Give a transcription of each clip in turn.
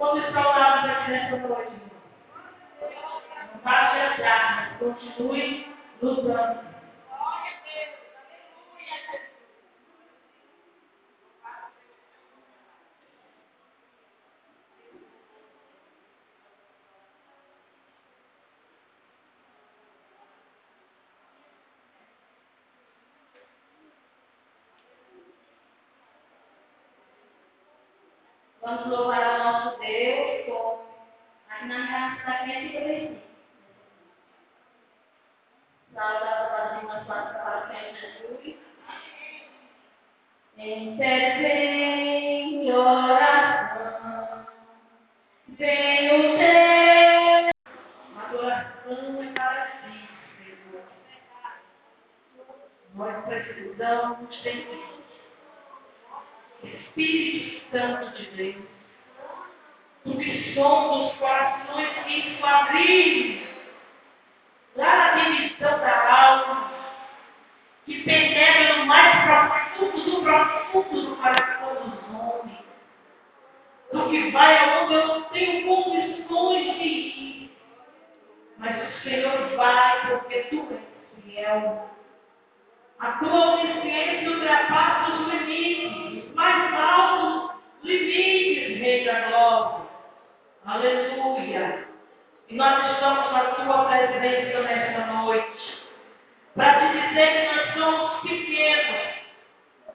Quando está ao lado da criança hoje, não vai adiantar, mas continue lutando. Nós precisamos ter Espírito Santo de Deus. Tu que somos corações que quadrilhos, lá na dimensão da alma, que penetra no mais profundo do profundo do coração dos homens, do que vai aonde eu não tenho condições de ir. Mas o Senhor vai porque tu és fiel. A tua onisciência ultrapassa os limites, mais altos limites, Rei da Glória. Aleluia. E nós estamos na tua presença nesta noite. Para te dizer que nós somos pequenos.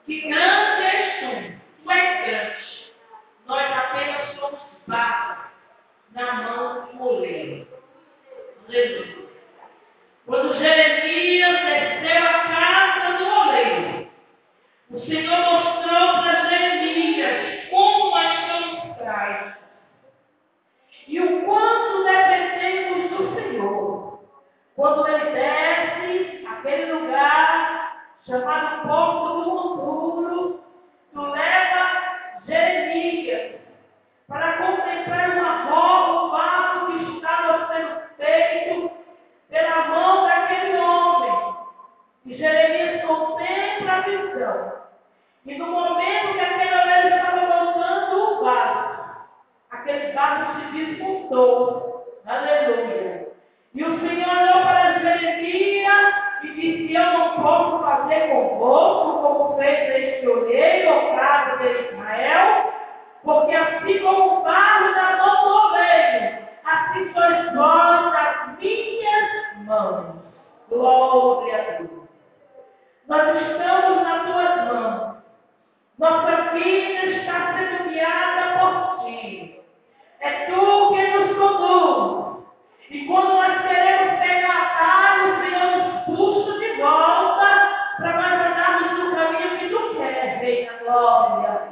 Que grande és tu. Tu és grande. Nós apenas somos barra na mão do moleiro. Quando Jeremias desceu a casa do oleiro, o Senhor mostrou para Jeremias como as traz. E o quanto dependemos do Senhor. Quando ele desce aquele lugar chamado Porto do Monturo, tu leva Jeremias para contemplar uma roda, um vaso que estava sendo feito pela mão daquele homem. E Jeremias contempla E no momento que aquele homem estava voltando o vaso, aquele vaso se disputou. Aleluia. E o Senhor olhou para Jeremias e disse: Eu não posso fazer convosco como fez este olheiro ao casa de Israel, porque assim como o vaso da mão do oleiro, assim sois vós das minhas mãos. Glória a Deus. Nós estamos nas tuas mãos. Nossa vida está sendo guiada por ti. É tu que nos conduz. E quando nós queremos pegar o Senhor nos puxa de volta para nós andarmos no caminho que tu queres, Rei da Glória.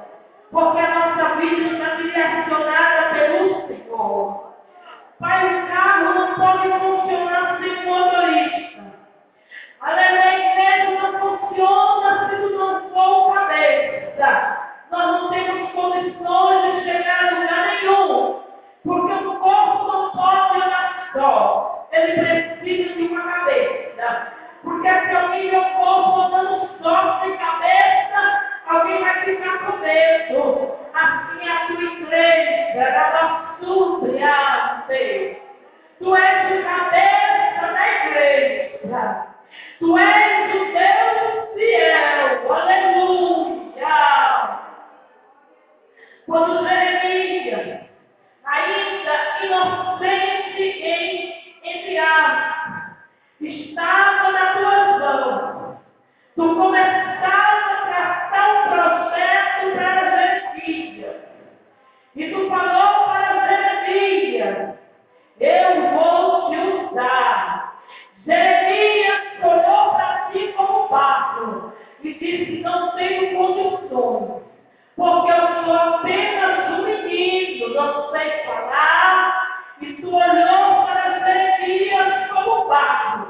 Porque a nossa vida está direcionada pelo Senhor. Pai, o carro não pode funcionar sem motorista. Aleluia, igreja funciona se tu não for cabeça. Nós não temos condições de chegar a lugar nenhum. Porque o corpo não pode andar só. Ele precisa de uma cabeça. Porque se alguém vê o corpo andando só sem cabeça, alguém vai ficar com medo. Assim é a tua igreja, ela surpreende. Tu és o cabeça da igreja. Tu és o Deus fiel. Aleluia. Quando Jeremias, ainda inocente em, entre aspas, estava na tua mão, tu começaste a tratar o processo para Jeremias. E tu falou para Jeremias, eu vou te usar disse, não tenho condições, porque eu sou apenas um menino, não sei falar, e tu olhou para Jeremias como barro.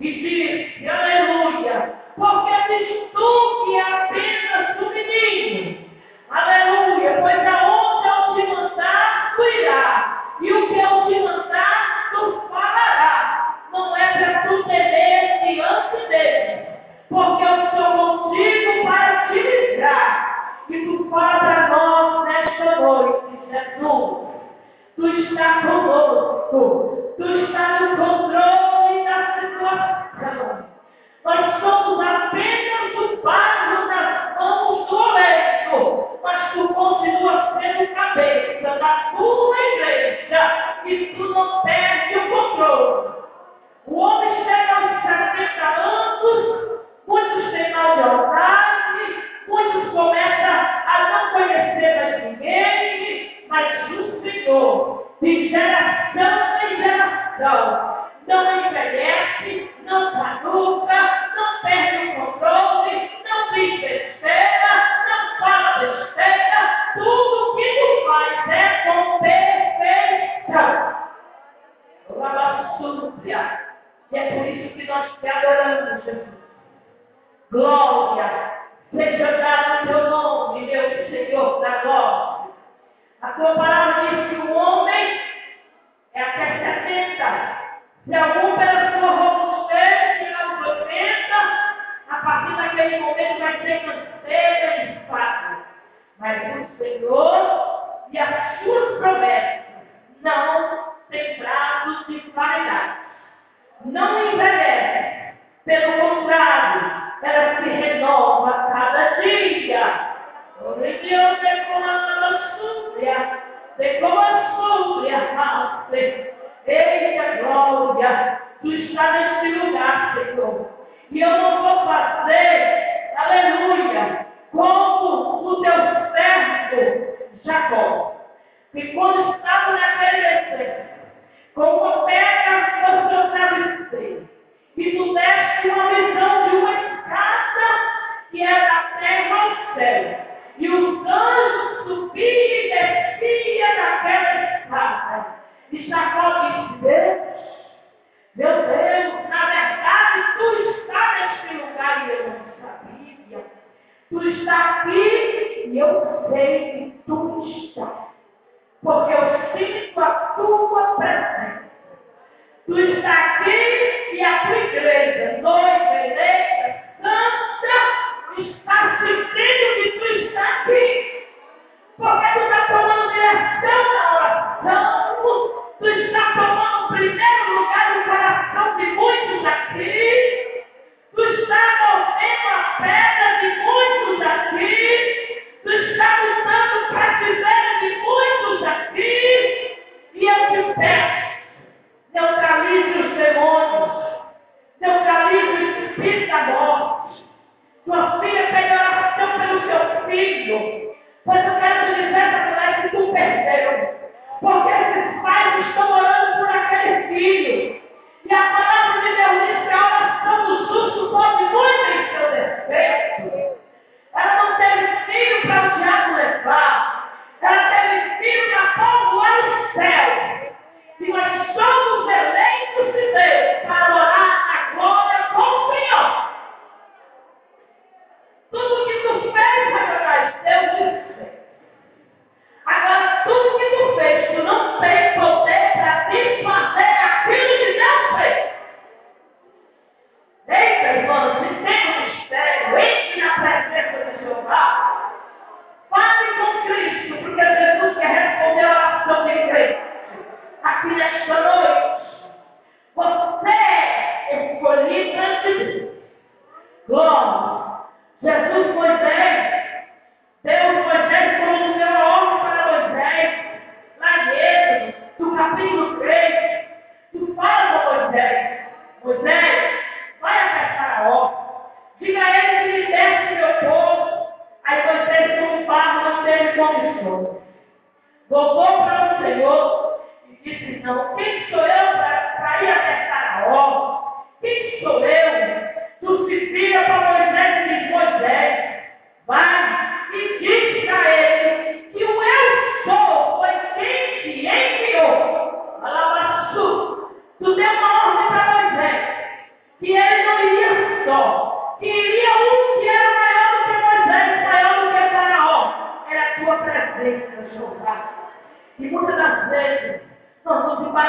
E disse, aleluia, porque diz tu que é apenas um menino, aleluia, pois aonde eu te mandar, tu irá, e o que eu te mandar, tu falará, não é para tu temer diante dele, tu está conosco, tu está no controle da situação. Nós somos apenas o barro nas mãos do oleiro, mas tu continuas sendo cabeça da tua igreja e tu não perde o controle. O homem chega aos 70 anos, muitos têm mal de alcance, muitos começam a não conhecer mais ninguém, mas o Senhor, de geração em geração, não envelhece, não caduca, não perde o controle, não diz besteira, não fala besteira, tudo que tu faz é com perfeição. Labassúcia. E é por isso que nós te adoramos, Jesus. Glória. Seja dado o teu nome, meu Senhor da glória. A tua palavra diz que o homem é até 70. Se algum pela sua robustez chegar aos 80, a partir daquele momento vai ser canseira e fraco. Mas o Senhor e as suas promessas não têm prazos de validade. Não envelhece. Pelo contrário, ela se renova a cada dia. Deus é como a súbia, é como a súbia, Eita glória, tu está nesse lugar, Senhor. E eu não vou fazer, aleluia, como o teu servo Jacó. Que quando estava naquele deserto, com uma pedra no seu travesseiro, e tu deste uma visão de uma escada que era da terra ao céu. E os anjos subiam e desciam naquela escada. E Jacó disse, Deus, Deus, na verdade, tu está neste lugar e eu não sabia. Tu está aqui e eu sei que tu está. Porque eu sinto a tua presença. Tu está aqui e a tua igreja, noiva, eleita, santa, está sentindo que tu está aqui. Porque tu está tomando direção na oração. Tu está tomando o primeiro lugar no coração de muitos aqui. Pois eu quero te dizer, Satanás, que tu perdeu.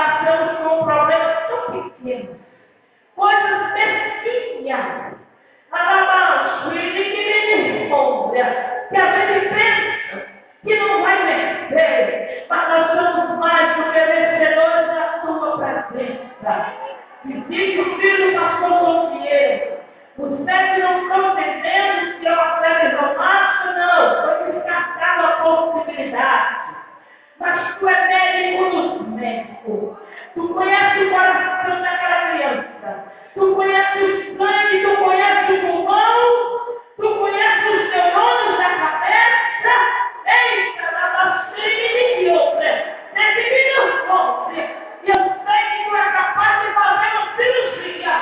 Nos embaraçamos com um problema tão pequeno, coisas mesquinhas. Alabanço, e ninguém me que a gente pensa que não vai vencer, mas nós somos mais do que vencedores na tua presença. E diz o filho do pastor João Pinheiro, os sete não estão entendendo que é uma fé romântica, não, foi descartada a possibilidade. Mas tu é médico dos médicos. Tu conhece o coração daquela criança. Tu conhece o sangue, tu conhece o pulmão, tu conhece os neurônios da cabeça. Eita, na vacina e outra. Nesse minuto, eu sei que tu é capaz de fazer uma cirurgia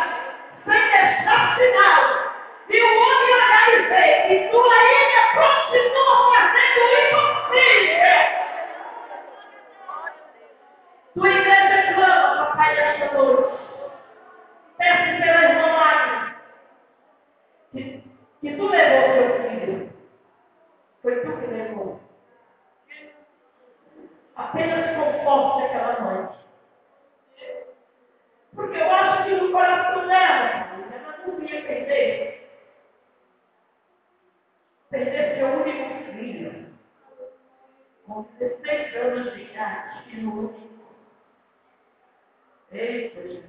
sem deixar sinal. E o homem olhar e ver que tu ainda continua fazendo o impossível. Tua igreja clama, papai, nesta noite. Peço pela irmã Magna que, que tu levou teu filho. Foi tu que levou. Apenas conforte aquela noite. Porque eu acho que no coração dela, ela não ia perder. Perder seu único filho. Com 16 anos de idade, e no último. Eita, Jesus.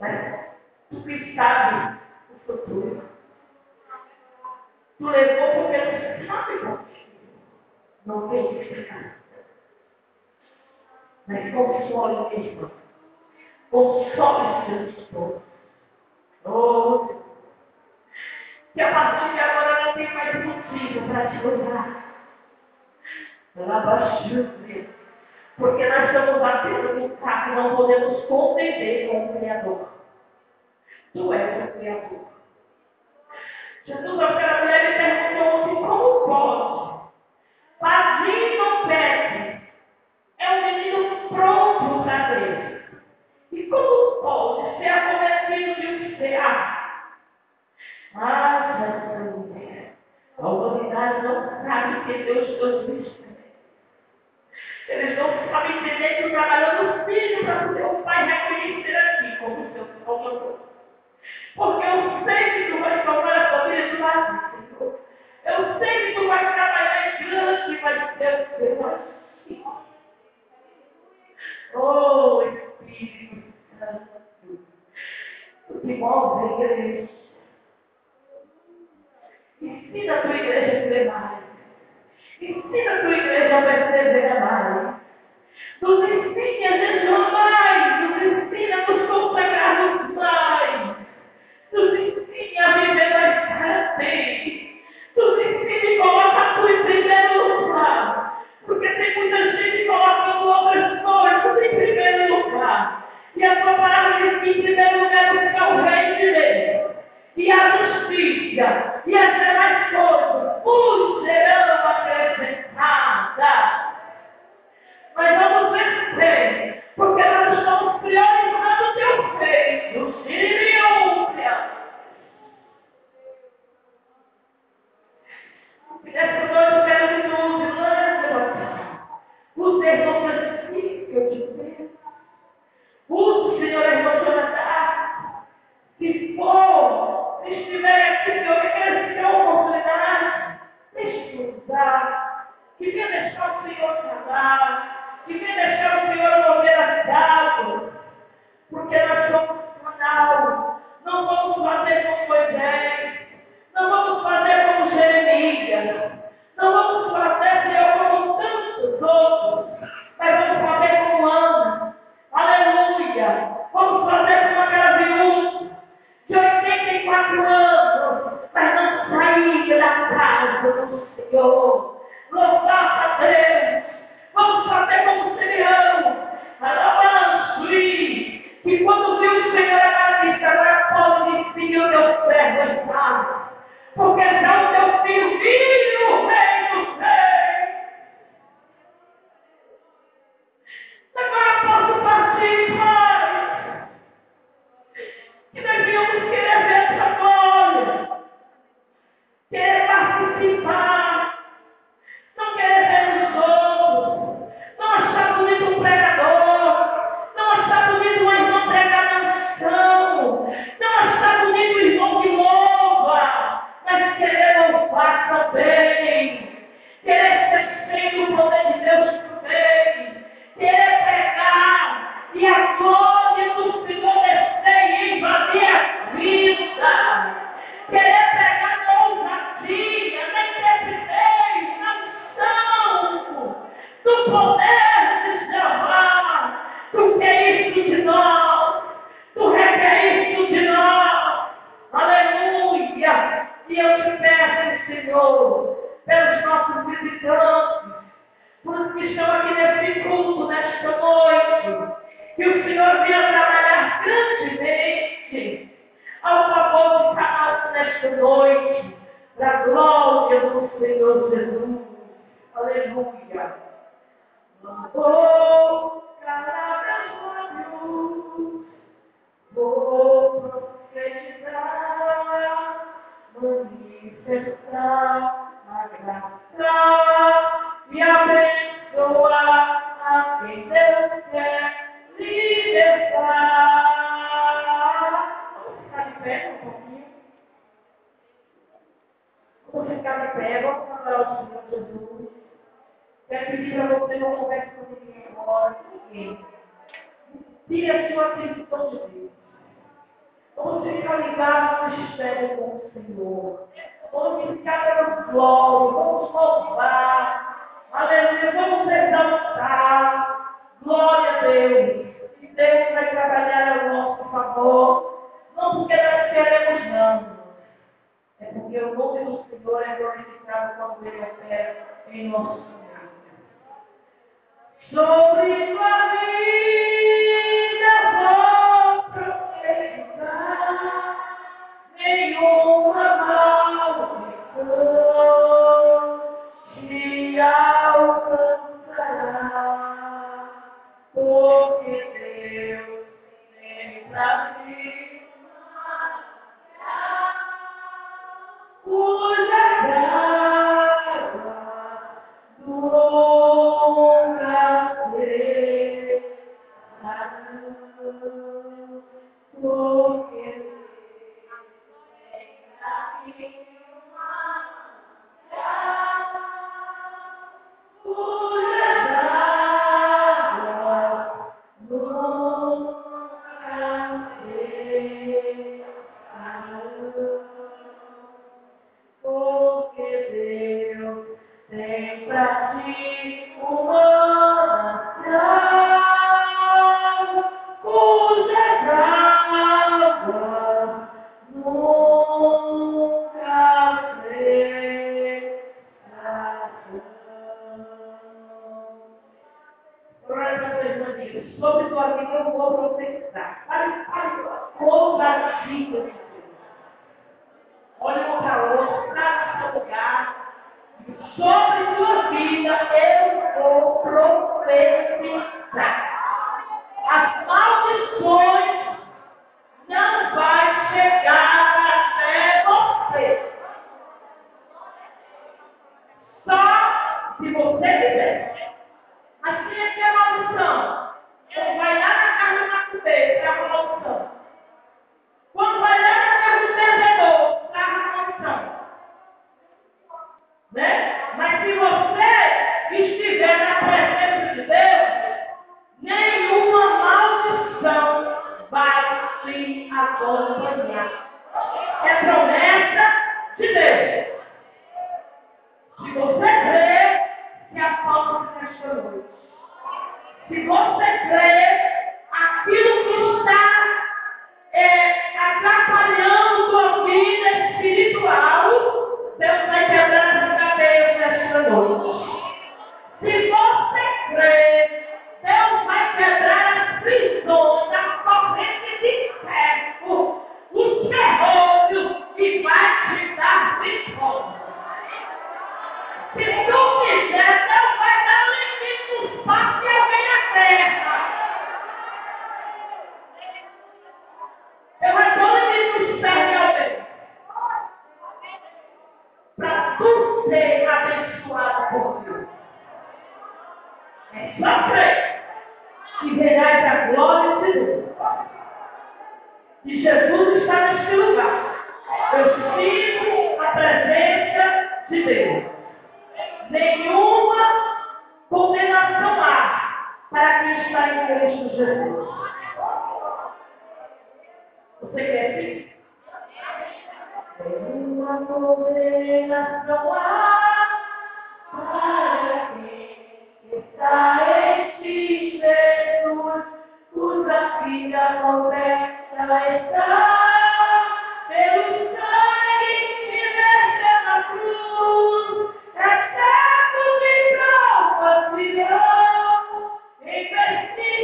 Mas tu que sabe o futuro. Tu levou porque tu sabe o Não tem explicação. Mas console mesmo. Console seus esposos. Oh, que a partir de agora não tem mais motivo para te usar. Ela baixou porque nós estamos batendo no carro e não podemos contender com o Criador. Tu és o Criador. Jesus, aquela mulher, ele perguntou assim, como pode? Pazinho não pede. É um menino pronto para Deus. E como pode ser acometido de um cear? Ah, essa mulher. A humanidade não sabe que Deus existe. Eles não sabem entender que o trabalhou poder o pai reconhecer aqui como seu salvador. Porque eu sei que tu vai salvar a família do lado, Senhor. Eu sei que tu vai trabalhar em grande, vai ser o seu assim. Oh, Espírito Santo. Tu te move a igreja. Ensina a tua igreja a ser mais. Ensina a tua igreja a perceber mais. Nos ensine a jejuar mais. Nos ensina a nos consagrarmos mais. Nos ensine a viver mais para ti. Nos ensine a colocar tudo em primeiro lugar. Porque tem muita gente colocando outras coisas em primeiro lugar. E a tua palavra diz que em primeiro lugar você é o rei de Deus. E a justiça. E as demais coisas. Os. Mas vamos vencer, porque nós estamos priorizando o teu feito,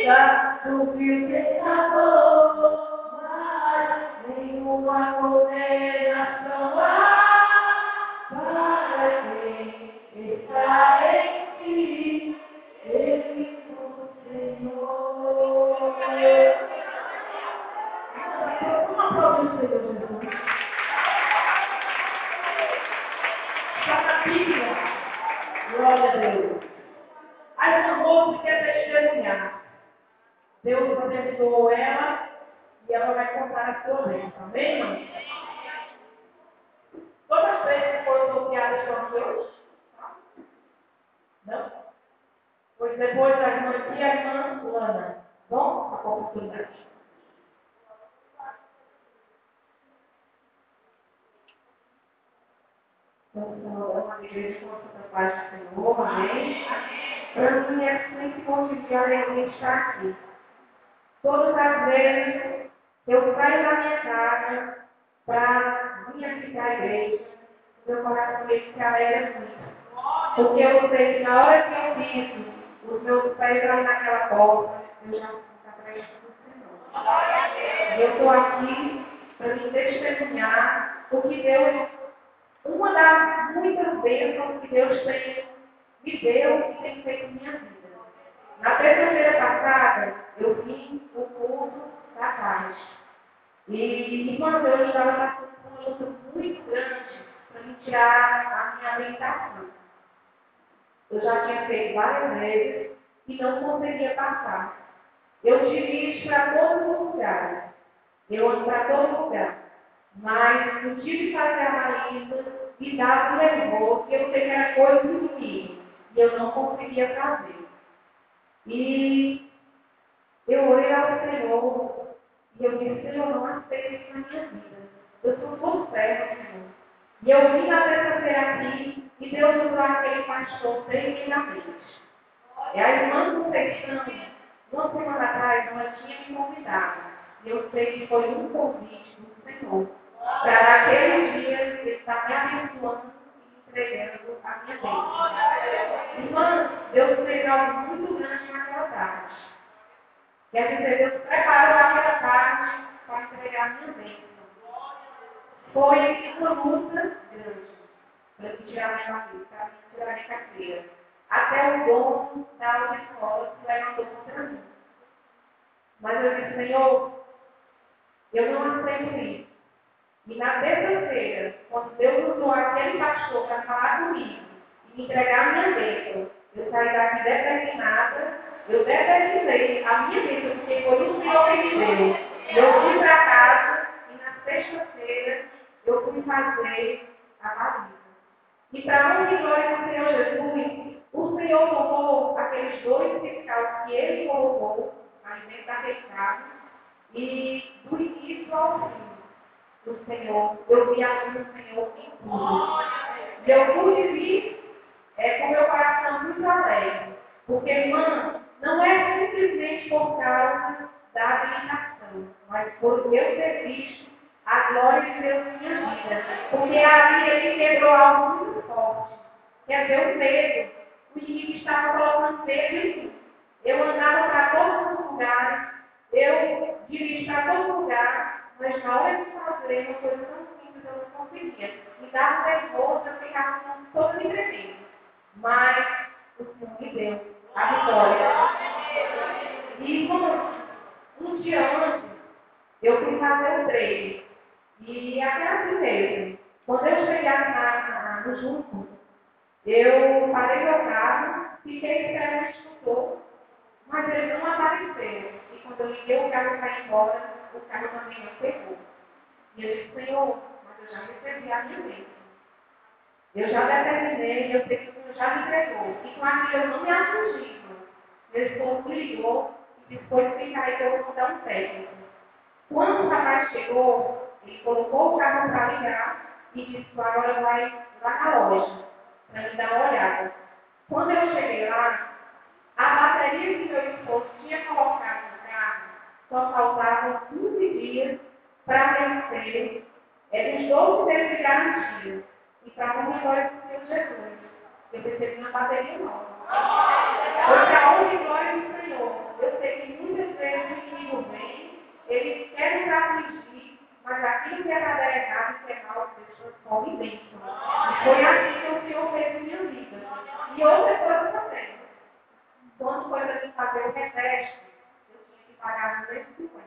investiga do fio pecador nenhuma condenação há para quem está em ti, Espírito Senhor. Uma prova do Senhor Jesus. Está na Bíblia. Glória a Deus. Aí uma moça quer testemunhar. Deus abençoou ela e ela vai contar a sua lei, amém, irmão? Todas as vezes foram bloqueadas por Deus? Não? Pois depois a irmã aqui, a irmã Lana. Bom, a oportunidade. Então, uma igreja com a sua paz do Senhor, amém? Para mim é sempre bom de alegria estar aqui. Todas as vezes eu saio da minha casa para vir aqui para a igreja, meu coração se alegra muito. Porque eu sei que na hora que eu piso, os meus pés vão naquela porta, eu já vou ficar atrás do Senhor. E eu estou aqui para me testemunhar o que Deus, uma das muitas bênçãos que Deus tem, me deu e tem feito minha vida. Na terça-feira passada, eu vim o culto da paz. E, e quando eu estava passando por uma luta muito grande para me tirar a minha alimentação. Eu já tinha feito várias vezes e não conseguia passar. Eu tive isso para todos os lugares. Eu ando para todo lugar. Mas eu tive que fazer a marisa e um nervoso, porque eu sei que era coisa do inimigo. E eu não conseguia fazer. E eu orei ao Senhor e eu disse, Senhor, não aceito isso na minha vida. Eu sou todo certo, Senhor. E eu vim na terça-feira aqui e Deus usou aquele pastor tremendamente. E a irmã Conceição, uma semana atrás, ela tinha me convidado. Eu sei que foi um convite do Senhor. Para aquele dia ele estar me abençoando e entregando a minha bênção. Irmã, Deus fez algo muito grande naquela tarde. Quer dizer, Deus preparou aquela tarde para entregar a minha bênção. Foi uma luta grande para me tirar minha barriga, para me tirar minha carteira. Até o dono da escola se levantou contra mim. Mas eu disse, Senhor, eu não aceito isso. E na terça-feira, quando Deus usou aquele pastor para falar comigo e me entregar a minha bênção, eu saí daqui determinada, eu determinei a minha bênção, porque foi o Senhor que me deu. Eu fui para casa e na sexta-feira eu fui fazer a barriga. E para honra e glória do Senhor Jesus, o Senhor tomou aqueles dois fiscais que ele colocou aí dentro daquele carro e do início ao fim do Senhor, eu vi a mão do Senhor em tudo. E eu pude vir é, com meu coração muito alegre. Porque, irmã, não é simplesmente por causa da habilitação, mas por eu ter visto a glória de Deus na minha vida. Porque ali ele quebrou algo muito forte. Quer dizer, o medo. O inimigo estava colocando medo em mim. Eu andava para todos os lugares, eu dirigia para todo lugar, mas na hora de fazer uma coisa tão simples eu não conseguia. Me dava nervoso, eu ficava toda me tremendo. Mas o Senhor me deu a vitória. E um, um dia antes, eu fui fazer o treino. E até assim mesmo, quando eu chegar na, na, no junto, eu parei meu carro, fiquei esperando o instrutor, mas ele não apareceu. Quando eu liguei o carro para ir embora, o carro também não pegou. E eu disse, Senhor, mas eu já recebi a minha bênção. Eu já determinei, eu sei que o Senhor já me entregou. E com aquilo eu não me. Meu esposo me ligou e disse, pois fica aí que eu vou dar um técnico. Quando o rapaz chegou, ele colocou o carro para ligar e disse agora vai lá na loja para me dar uma olhada. Quando eu cheguei lá, a bateria que meu esposo tinha colocado só faltavam 15 dias para vencer os 12 meses de garantia e para uma glória do Senhor Jesus. Eu percebi uma bateria nova. Porque aonde glória do Senhor, eu sei que muitas vezes o inimigo vem, ele quer nos afligir, mas aquilo que era dar errado, que é mal, Deus transforma em bênção. E foi assim que o Senhor fez na minha vida. E outra coisa também. Quando foi para fazer o reteste, pagar 250.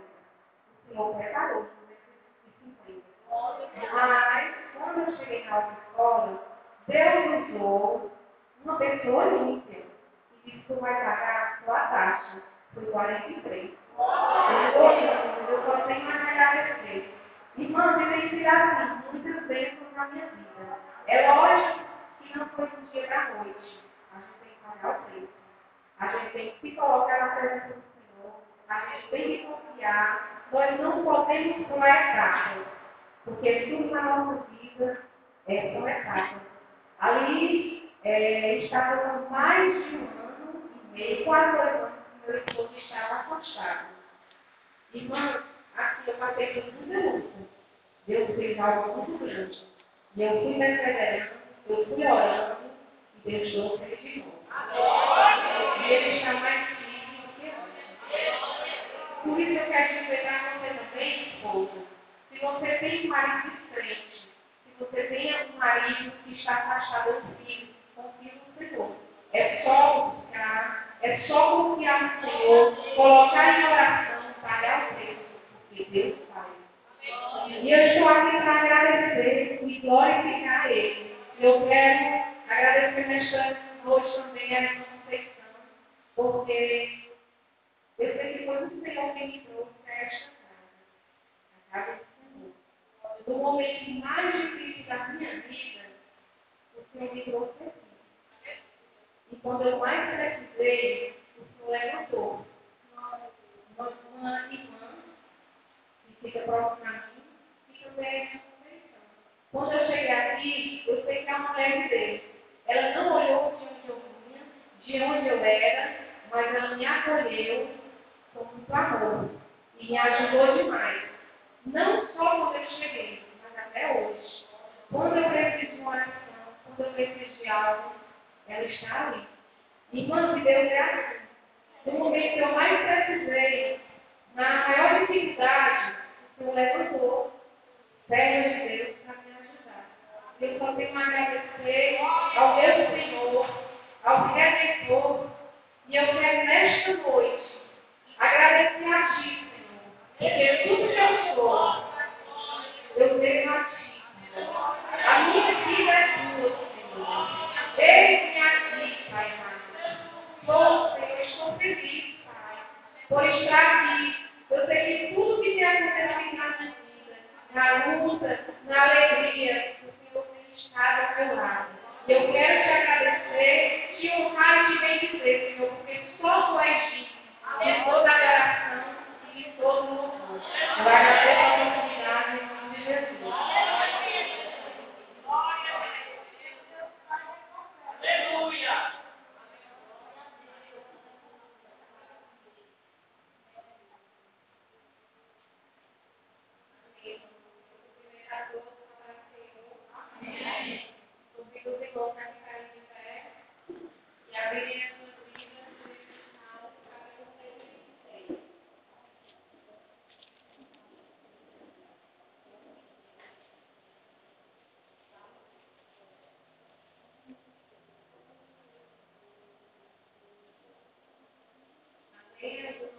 O Senhor preparou 250. Mas, quando eu cheguei na autoescola, Deus usou uma pessoa ímpia e disse que vai pagar a sua taxa. Foi 43. Eu, eu só tenho mais a agradecer. Irmãos, eu tenho tirado assim, muitas bênçãos na minha vida. É lógico que não foi do dia para a noite. A gente tem que pagar o preço. A gente tem que se colocar na presença do. A gente tem que confiar. Nós não podemos pular etapas. Porque tudo na nossa vida é uma etapa. Ali é, estava com mais de um ano e meio, quase dois anos, que meu esposo estava afastado. Irmãos, aqui eu passei por muita luta. Deus fez algo muito grande. E eu fui perseverando, eu fui orando, e Deus trouxe ele de novo. E ele está mais Por isso eu quero dizer para você também, esposa, se você tem um marido crente, se você tem um marido que está afastado do filho, confie no Senhor. É só buscar, é só confiar no Senhor, colocar em oração, pagar o preço, porque Deus faz. E eu estou aqui para agradecer e glorificar Ele. Eu quero agradecer nesta noite também a minha Conceição, porque eu sei que foi o Senhor trouxe para esta casa, a casa do Senhor. No momento mais difícil da minha vida, o Senhor me trouxe aqui. E quando eu mais precisei, o Senhor levantou uma, uma irmã que fica próxima a mim e também é. Quando eu cheguei aqui, eu sei que é uma mulher de Deus. Ela não olhou de onde eu vinha, de onde eu era, mas ela me acolheu muito amor e me ajudou demais. Não só quando eu cheguei, mas até hoje. Quando eu preciso de uma oração, quando eu preciso de algo, ela está ali. Irmã, se Deus é assim. No momento que eu mais precisei, na maior dificuldade, o Senhor levantou pernas de Deus para me ajudar. Eu só tenho a agradecer ao meu Senhor, ao Redentor, e eu quero nesta noite agradecer a Ti, Senhor, porque tudo que eu sou, eu tenho a Ti. A minha vida é Tua, Senhor. Eis-me aqui, Pai amado. Sou, Senhor, estou feliz, Pai, por estar aqui. Eu sei que tudo que me aconteceu na minha vida, na luta, na alegria, o Senhor tem estado ao meu lado. E eu quero te agradecer, te honrar e te bendizer, Senhor, porque só Tu és digno de toda a adoração e de todo o louvor. Eu agradeço a oportunidade de Jesus. Aleluia! Convido os irmãos a ficarem de pé e abrirem as suas Bíblias no final do capítulo 36. Amém?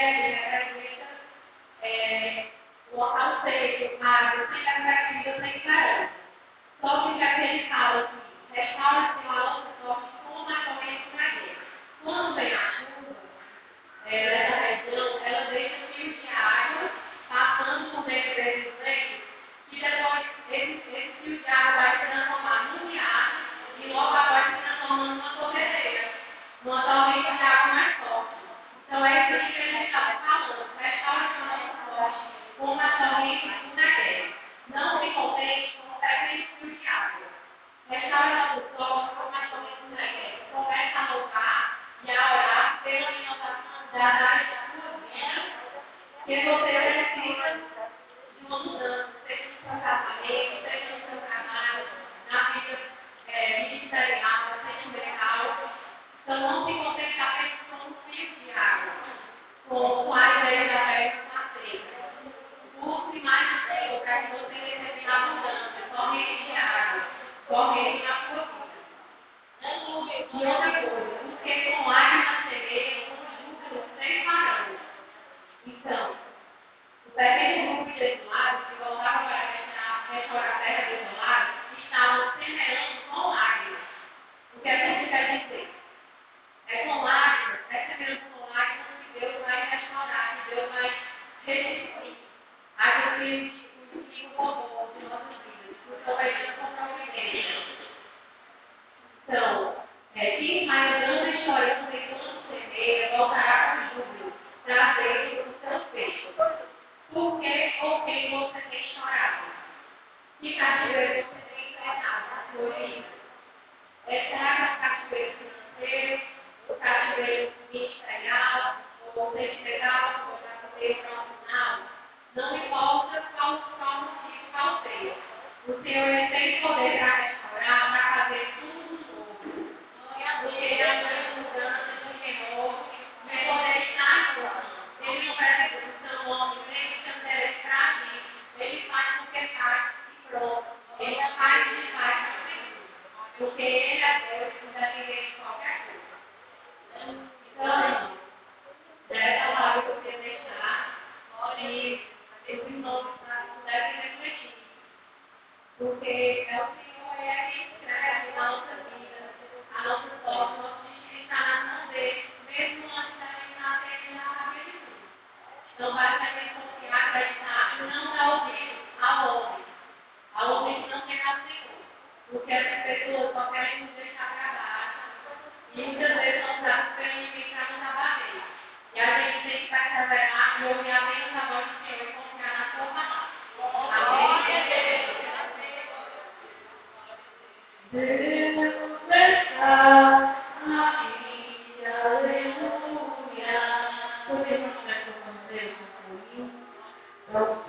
O negueiro representa é, o local seco, árido, sem perspectiva, sem esperança. Só que aqui ele fala que restaura-se uma outra sorte como a corrente na guerra. Quando vem a chuva, ela, região, ela deixa fios de água passando por dentro desses leitos, que depois esse, esse fio de água vai se transformar num riacho e logo após se transformando numa corredeira, numa torrente de água mais forte. Então é isso que a gente estava falando, restaura-se uma outra sorte como a corrente na guerra. Não se contente com pequenos fios de água. Restaure nosso corpo como a corrente na guerra. Comece a louvar e a orar pela inovação da área da sua vida, que você com, com a ideia da festa na Busque mais Deus para que você receba a mudança, corrente de água, corrente na sua vida. E outra coisa, porque com lágrimas serei, com júbilo sem parando. Então, o pequeno grupo de isolados que voltavam para restaurar a terra de isolados estavam semelhando com lágrimas. O que é que isso quer dizer? É com lágrimas, é semelhando com lágrimas que Deus vai restaurar, que Deus vai restituir aquilo que incomodou de nossas vidas, porque vai ter comprometimento. Então, é, quem vai dando a história do enquanto semeia, voltará com júbilo, trazendo os seus peixes. Por que ou quem você tem chorado? Que cativeiro você tem enfrentado na sua vida? É, será que é o cativeiro financeiro, o cativeiro ministerial, ou sentimental, ou cativeiro profissional? Não importa qual, qual motivo, qual seja. O Senhor ele tem poder para restaurar, para fazer tudo novo. Porque ele é uma mudança de temor, o poder está em nós. Ele não pede o seu interesse para mim. Ele faz porque faz e pronto. Ele faz e faz Porque ele é Deus, de qualquer coisa. Então, dessa palavra que você deixar, ore esse nome deve refletir. Porque é o Senhor é quem escreve na nossa vida, a nossa sorte, Então, basicamente, confiar, acreditar e não dar ouvido ao homem. Ao homem que não tem nada Senhor. Porque essas pessoas só querem nos deixar para baixo. E muitas vezes não sabem que o inimigo está nos abater. E a gente tem que e ouvir apenas a voz do Senhor e confiar na sua palavra. Amém? Deus está Yep.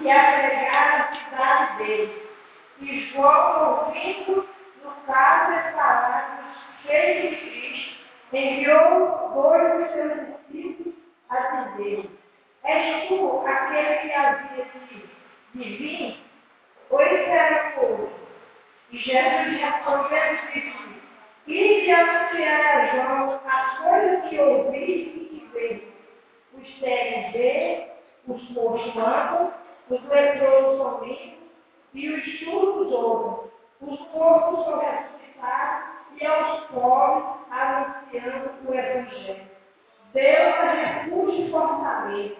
Ensinar e a cidade dele. E João, ouvindo no caso das palavras cheias de Cristo, enviou dois dos seus discípulos a dizer: És tu aquele que havia de, de vir? Ou isso era outro? E Jesus respondeu e disse: e anunciar a João as coisas que ouvi e que veio. Os cegos veem, os mortos andam, os leprosos são e os surdos ouvem. Os corpos são ressuscitados e aos pobres anunciando o Evangelho. Deus é refúgio e fortaleza.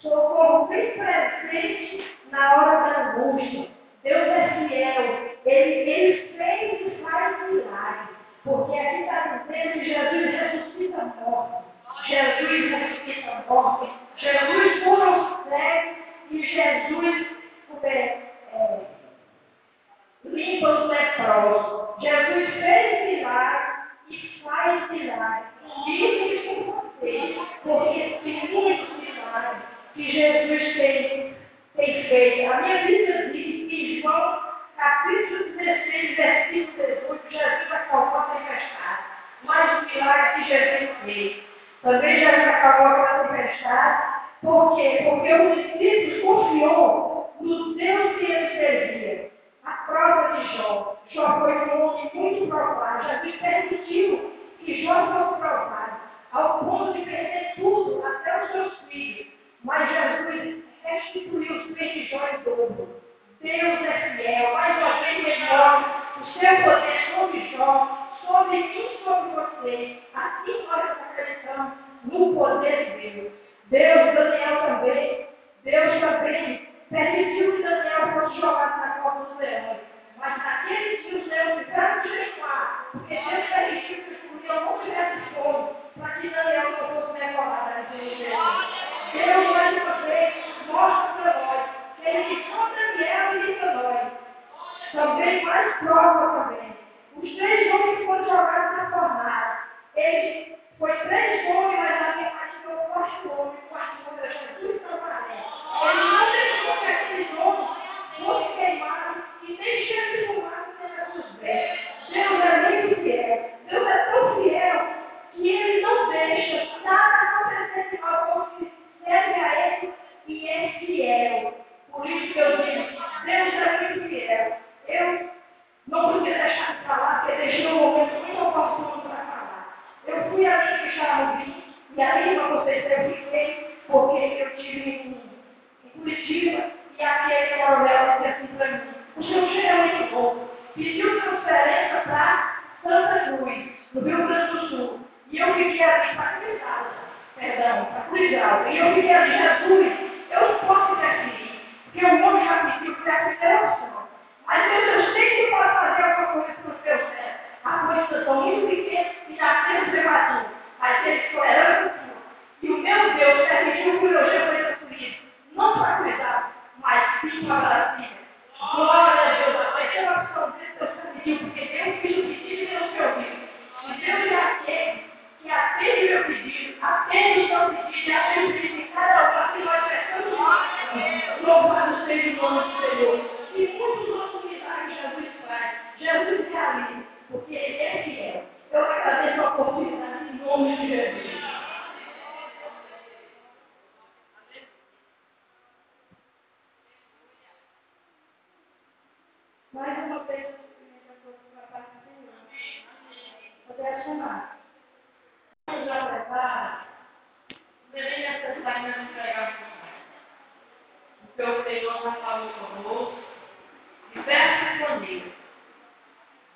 Socorro bem presente na hora da angústia. Deus é fiel. Ele, ele fez e faz milagres. Porque aqui está dizendo que Jesus ressuscita a morte. Jesus ressuscita a morte. Jesus cura os cegos e Jesus é, é, limpa os leprosos. Jesus fez milagre e faz milagre. E isso com você. Porque muitos milagres que Jesus tem, tem feito. A minha vida diz que João capítulo 16, versículo 18, Jesus acalmou a tempestade. Mas o milagre que Jesus fez. Também Jesus acalmou aquela tempestade. Por quê? Porque os discípulos confiou no Deus que ele servia. A prova de Jó. Jó foi um homem muito provado. Jesus permitiu que Jó fosse provado, ao ponto de perder tudo, até os seus filhos. Mas Jesus restituiu os filhos de Jó em dobro. Deus é fiel, mais uma vez melhor, o seu poder sobre Jó, sobre mim, sobre você. Assim nós acreditamos no poder de Deus. Deus, Daniel também, Deus também permitiu que Daniel fosse jogado na porta dos leões. Mas naquele dia os leões ficaram de jejuar, porque Deus permitiu que os judeu não tivesse fome, para que Daniel não fosse devorado naquele dia. Deus, mais uma vez, mostra para nós ele livrou Daniel e livrou nós. Também mais prova também. Os três homens foram jogados na fornalha. Ele foi três homens, mas alguém deixou um momento muito oportuno para falar. Eu fui ali que já ouvi, e ali para vocês eu fiquei, porque eu tive em, Curitiba, e aquele coronel disse assim para mim, o seu cheiro é muito bom. Pediu transferência para Santa Cruz, no Rio Grande do Sul. E eu fiquei ali para cuidar, perdão, para cuidar. E eu fiquei ali, Jesus, eu não posso ir aqui. Porque o homem já pediu que é opção. Mas Deus, tem que pode fazer alguma coisa para os seus netos. A coisa tão muito pequena e já tem Mas ele tolerando E o meu Deus permitiu que eu já foi destruído. Não para cuidar, mas sim para Brasília. Glória a Deus. A opção dele Deus porque Deus fez o pedido e Deus Deus é aquele que atende o meu pedido, atende o seu pedido, atende o pedido de cada um, assim nós prestamos Louvado seja o nome do Senhor. E muitos outros milagres Jesus faz. Jesus realiza, porque Ele é fiel. Eu agradeço a oportunidade em nome de Jesus. Mais uma vez, eu para a parte do Senhor. Poder chamar. Vamos já preparar. Deveria ser saindo entregar porque o Senhor já falou conosco diversas maneiras.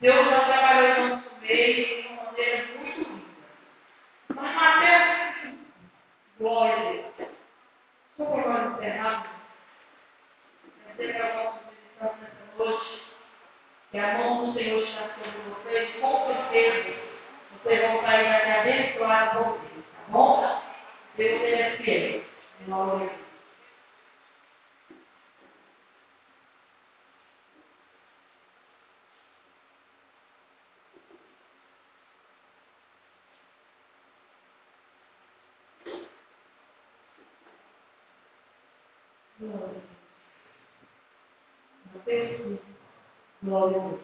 Deus já trabalhou em nosso meio de uma maneira muito linda. Mas Mateus, glória a Deus. Só para nós encerrarmos, dizer para a nossa visitação nessa noite, que a mão do Senhor está sobre vocês, com certeza vocês vão sair daqui abençoados vocês, tá bom? Deus é fiel. Em nome de Jesus. Mateus Glória a Deus.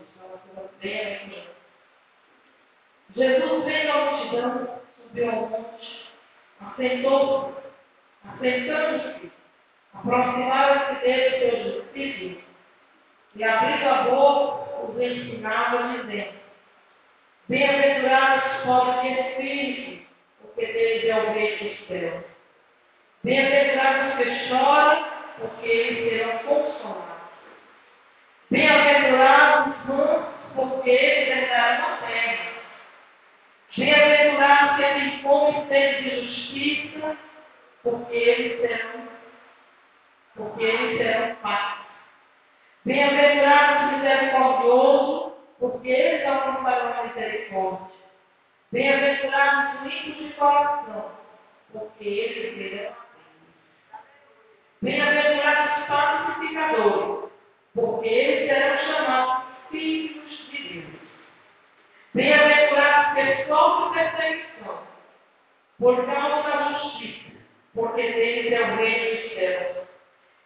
Fala bem aqui. Jesus veio à multidão, subiu ao monte, assentou-se, assentando-se, aproximaram-se dele seus discípulos e, abrindo a boca, os ensinava, dizendo: Bem-aventurados os pobres de espírito, porque deles é o reino dos céus. Bem-aventurados os que choram, porque eles serão consolados. Bem-aventurados os porque eles herdarão a terra. Bem-aventurados que têm fome sede de justiça, porque eles serão, porque eles serão fartos. Bem-aventurados misericordiosos, porque eles alcançarão a misericórdia. Bem-aventurados limpos de coração, porque eles verão Bem-aventurados pacificadores, porque eles serão chamados filhos de Deus. Bem-aventurados que sofrem perseguição, por causa da justiça, porque deles é o reino dos céus.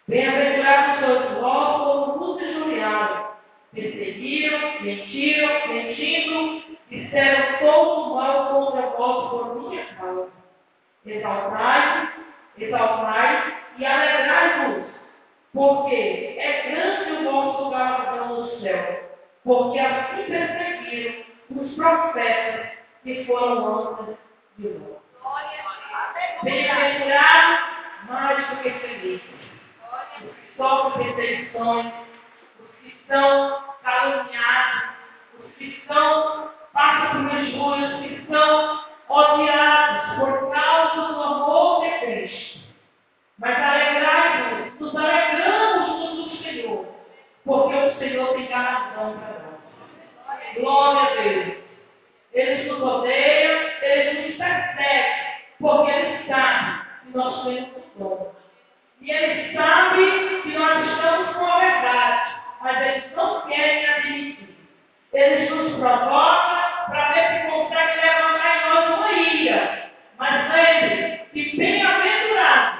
Bem-aventurados sois vós quando vos injuriaram, perseguiram, mentiram, mentindo, disseram todo mal contra vós por minha causa. Exaltai, exaltai e alegrai-vos, porque é grande o vosso galardão no céu, porque assim perseguiram os profetas que foram antes de nós. Bem-aventurado mais do que feliz. Os que sofrem perseguições, os que são caluniados, os que são passam por injúrias, os que são odiados por causa do amor de Cristo. Mas alegrai-vos, nos Senhor, porque o Senhor tem galardão para nós. Glória a Deus. Eles nos odeiam, eles nos perseguem, porque eles sabem que nós temos dom. E eles sabem que nós estamos com a verdade, mas eles não querem admitir. Eles nos provocam para ver se conseguem levantar em nós uma ira. Mas lembre que bem-aventurados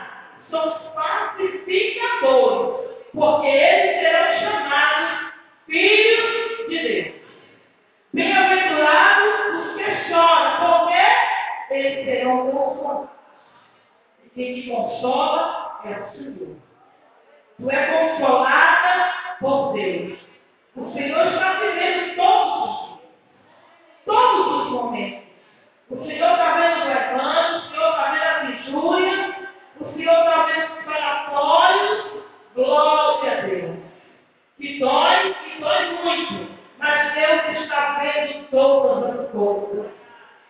são os pacificadores, porque eles serão chamados filhos de Deus. Bem-aventurados os que choram, porque eles serão consolados. E quem te consola é o Senhor. Tu é consolada por Deus. O Senhor está vivendo todos os dias, todos os momentos. O Senhor está vendo o levante, o Senhor está vendo as injúrias, o Senhor está vendo os relatórios. Glória a Deus. Que dói, que dói muito. Mas Deus está vendo todas as coisas.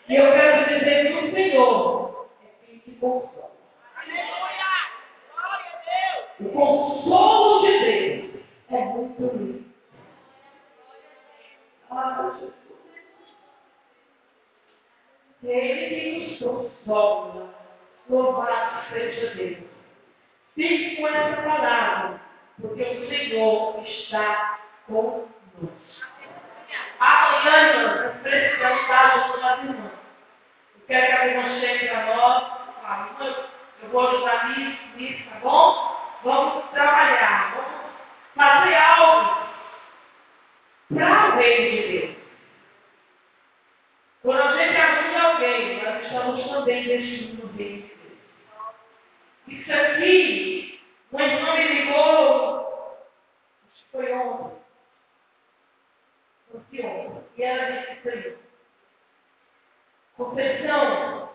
E eu quero dizer que o Senhor é quem te consola. O consolo de Deus é muito lindo. Ah, Jesus. Ele que nos consola. Louvado seja Deus. Fique com essa palavra, porque o Senhor está conosco. Amanhã, nós precisamos estar junto das irmãs. Eu quero que a irmã chegue para nós e fale, eu vou ajudar nisso, nisso, tá bom? Vamos trabalhar, vamos fazer algo para o reino de Deus. Quando a gente ajuda alguém, nós estamos também investindo no reino de Deus. Isso aqui, uma irmã me ligou, foi ontem, foi ontem, e ela disse isso Confessão,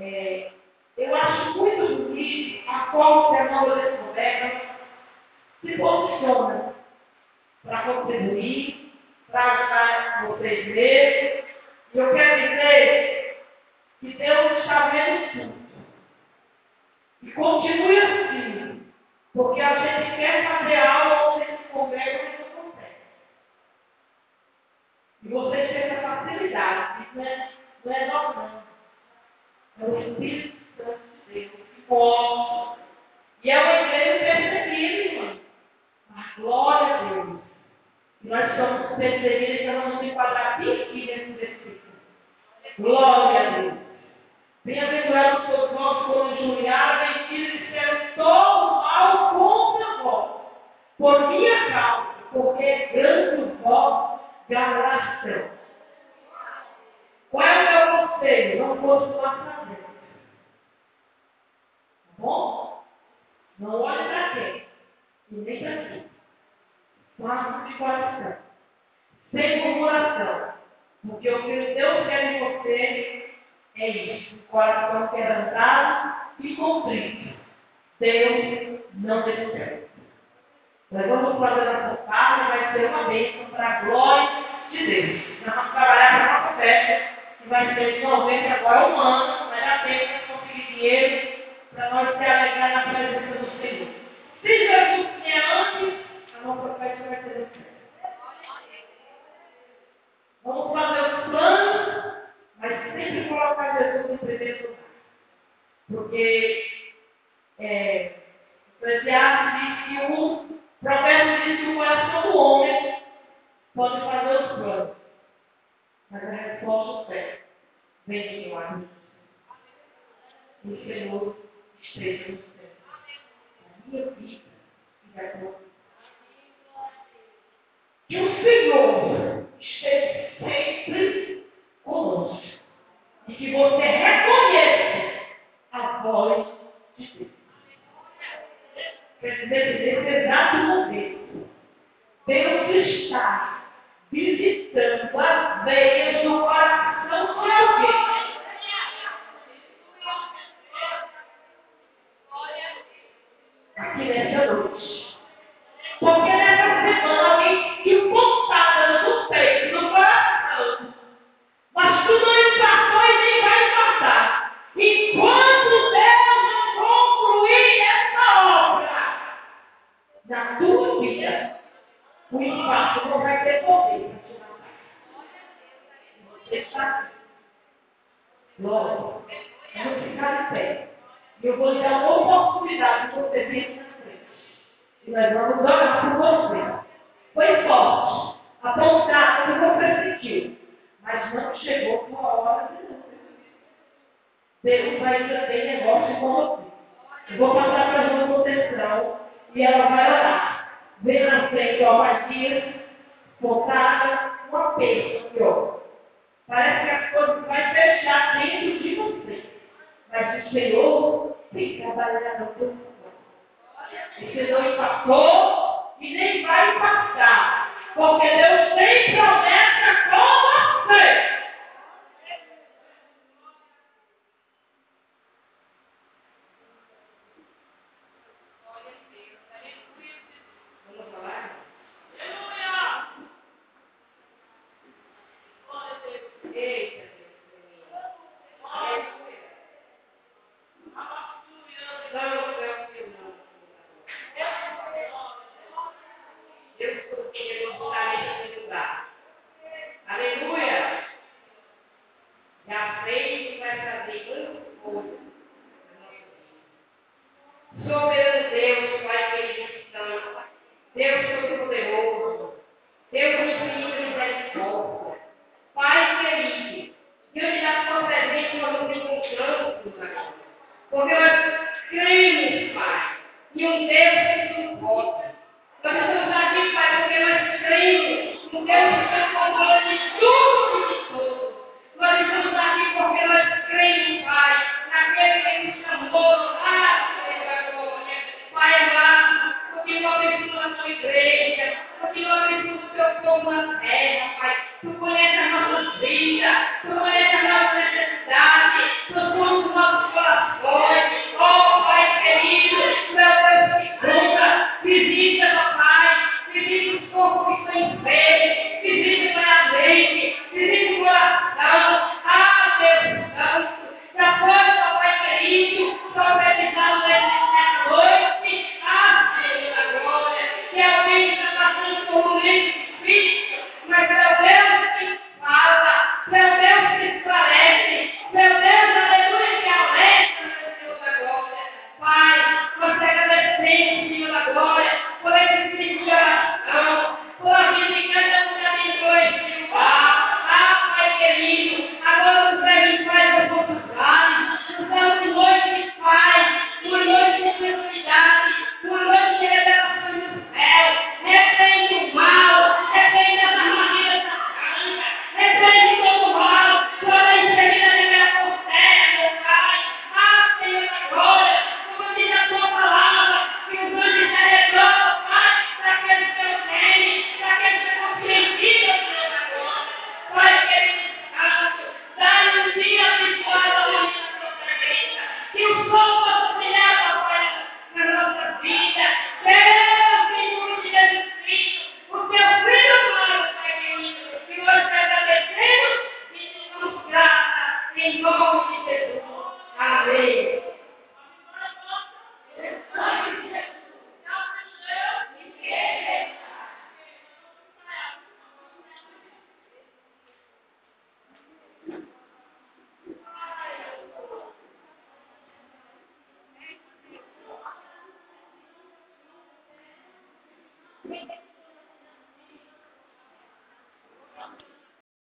é, eu acho muito bonito a forma que a nova descoberta se posiciona para contribuir, para ajudar vocês mesmos. E eu quero dizer que Deus está vendo tudo. E continue assim, porque a gente quer fazer algo onde se conversa e não consegue. E vocês têm essa facilidade, isso não é, não é normal. É o Espírito Santo de Deus que mostra. E é uma igreja perseguida, irmão. Mas glória a Deus. E nós somos perseguidos, então vamos enquadrar aqui nesse versículo. Glória a Deus. Bem-aventurados todos vós quando julgar, julgados e que o mal contra vós, por minha causa, porque é grande o vosso galardão. Qual é o meu conselho? Não continuar fazer. Tá bom? Não olhe para quem. E nem para quem. Faça de coração. Sem murmuração. Porque o que Deus quer em você é isso. O coração quebrantado e contrito. Deus não destruiu. Nós vamos fazer a nossa e vai ser uma bênção para a glória de Deus. Nós vamos trabalhar na nossa festa, que vai ser de novembro, agora um ano, vai dar tempo para conseguir dinheiro, para nós se alegrar na presença pé frente, ó, vazio, montada, um apelo aqui, ó. Parece que as coisas vai fechar dentro de você. Mas o Senhor tem trabalhado no seu o Senhor empacou e nem vai impactar. Porque Deus tem promessa com você.